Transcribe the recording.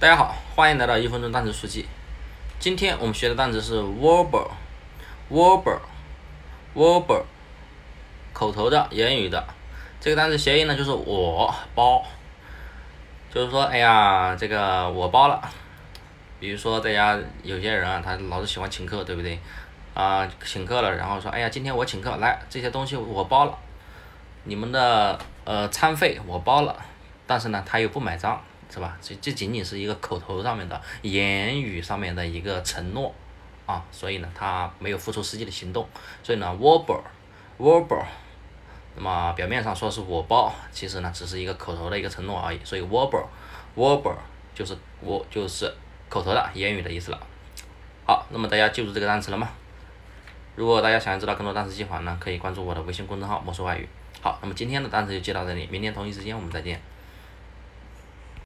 大家好，欢迎来到一分钟单词速记。今天我们学的单词是 verbal，verbal，verbal，口头的、言语的。这个单词谐音呢，就是我包，就是说，哎呀，这个我包了。比如说，大家有些人啊，他老是喜欢请客，对不对？啊，请客了，然后说，哎呀，今天我请客，来这些东西我包了，你们的呃餐费我包了，但是呢，他又不买账。是吧？这这仅仅是一个口头上面的言语上面的一个承诺啊，所以呢，他没有付出实际的行动，所以呢，verbal，verbal，那么表面上说是我包，其实呢，只是一个口头的一个承诺而已，所以 verbal，verbal 就是我就是口头的言语的意思了。好，那么大家记住这个单词了吗？如果大家想要知道更多单词记法呢，可以关注我的微信公众号“魔术外语”。好，那么今天的单词就记到这里，明天同一时间我们再见。